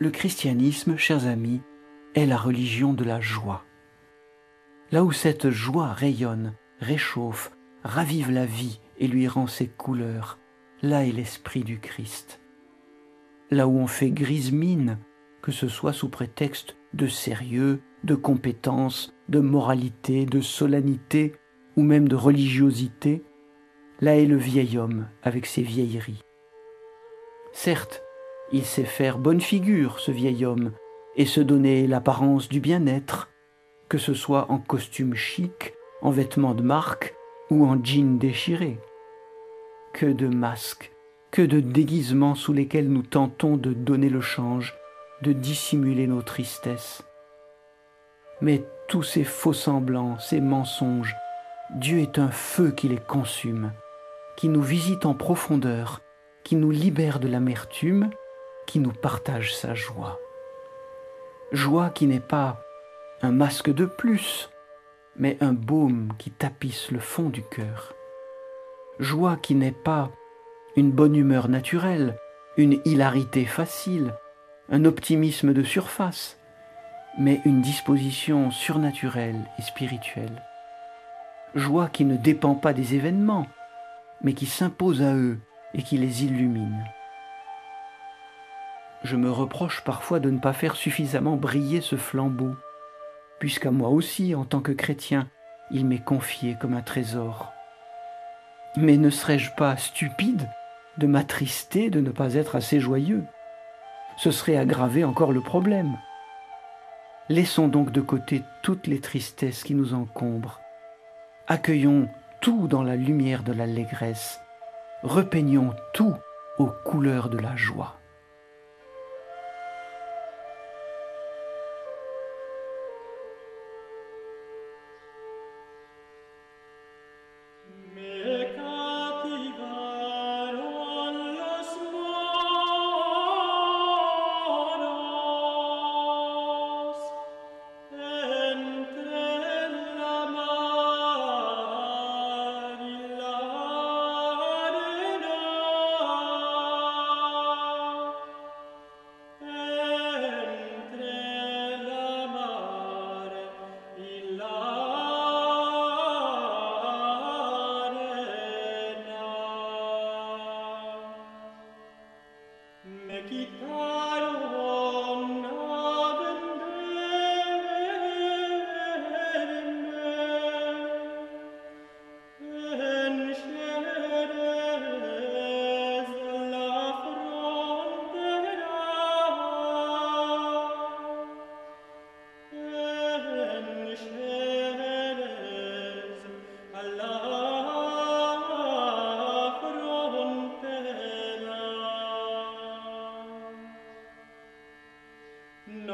Le christianisme, chers amis, est la religion de la joie. Là où cette joie rayonne, réchauffe, ravive la vie et lui rend ses couleurs, là est l'esprit du Christ. Là où on fait grise mine, que ce soit sous prétexte de sérieux, de compétence, de moralité, de solennité ou même de religiosité, là est le vieil homme avec ses vieilleries. Certes, il sait faire bonne figure, ce vieil homme, et se donner l'apparence du bien-être, que ce soit en costume chic, en vêtements de marque ou en jean déchiré. Que de masques, que de déguisements sous lesquels nous tentons de donner le change, de dissimuler nos tristesses. Mais tous ces faux semblants, ces mensonges, Dieu est un feu qui les consume, qui nous visite en profondeur, qui nous libère de l'amertume, qui nous partage sa joie. Joie qui n'est pas un masque de plus, mais un baume qui tapisse le fond du cœur. Joie qui n'est pas une bonne humeur naturelle, une hilarité facile, un optimisme de surface, mais une disposition surnaturelle et spirituelle. Joie qui ne dépend pas des événements, mais qui s'impose à eux et qui les illumine. Je me reproche parfois de ne pas faire suffisamment briller ce flambeau, puisqu'à moi aussi, en tant que chrétien, il m'est confié comme un trésor. Mais ne serais-je pas stupide de m'attrister de ne pas être assez joyeux? Ce serait aggraver encore le problème. Laissons donc de côté toutes les tristesses qui nous encombrent. Accueillons tout dans la lumière de l'allégresse. Repeignons tout aux couleurs de la joie. chi